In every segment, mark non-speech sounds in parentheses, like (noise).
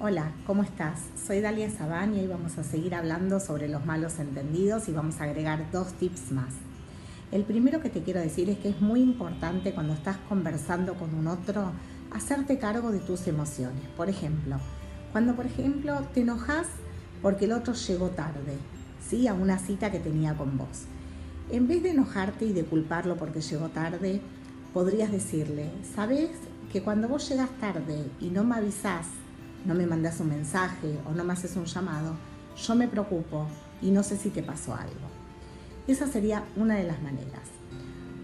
Hola, ¿cómo estás? Soy Dalia Sabán y hoy vamos a seguir hablando sobre los malos entendidos y vamos a agregar dos tips más. El primero que te quiero decir es que es muy importante cuando estás conversando con un otro hacerte cargo de tus emociones. Por ejemplo, cuando por ejemplo te enojas porque el otro llegó tarde, ¿sí? A una cita que tenía con vos. En vez de enojarte y de culparlo porque llegó tarde, podrías decirle, ¿sabes que cuando vos llegas tarde y no me avisás no me mandas un mensaje o no me haces un llamado, yo me preocupo y no sé si te pasó algo. Esa sería una de las maneras.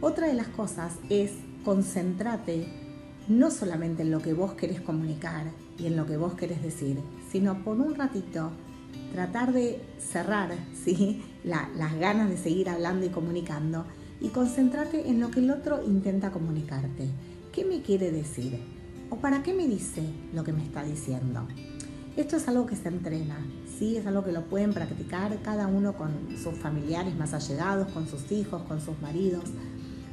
Otra de las cosas es concentrate no solamente en lo que vos querés comunicar y en lo que vos querés decir, sino por un ratito tratar de cerrar (laughs) ¿sí? las ganas de seguir hablando y comunicando y concentrate en lo que el otro intenta comunicarte. ¿Qué me quiere decir? ¿O para qué me dice lo que me está diciendo? Esto es algo que se entrena, ¿sí? Es algo que lo pueden practicar cada uno con sus familiares más allegados, con sus hijos, con sus maridos.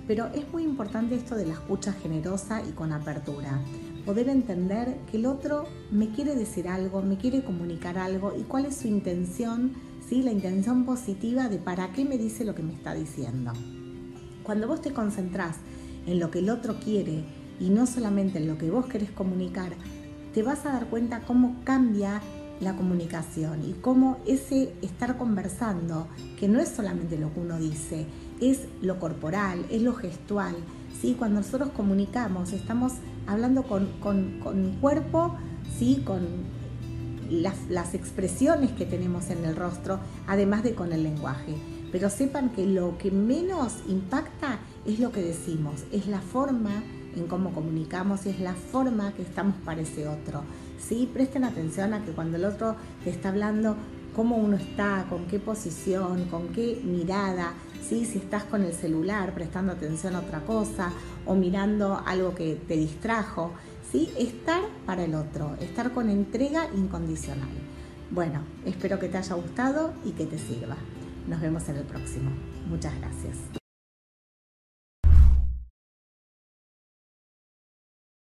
Pero es muy importante esto de la escucha generosa y con apertura. Poder entender que el otro me quiere decir algo, me quiere comunicar algo y cuál es su intención, ¿sí? La intención positiva de para qué me dice lo que me está diciendo. Cuando vos te concentrás en lo que el otro quiere, y no solamente en lo que vos querés comunicar, te vas a dar cuenta cómo cambia la comunicación y cómo ese estar conversando, que no es solamente lo que uno dice, es lo corporal, es lo gestual. ¿sí? Cuando nosotros comunicamos, estamos hablando con, con, cuerpo, ¿sí? con las, las expresiones que tenemos en el rostro, además de con el lenguaje. Pero sepan que lo que menos impacta es lo que decimos, es la forma en cómo comunicamos y es la forma que estamos para ese otro. ¿sí? Presten atención a que cuando el otro te está hablando, cómo uno está, con qué posición, con qué mirada, si estás con el celular prestando atención a otra cosa o mirando algo que te distrajo. ¿sí? Estar para el otro, estar con entrega incondicional. Bueno, espero que te haya gustado y que te sirva. Nos vemos en el próximo. Muchas gracias.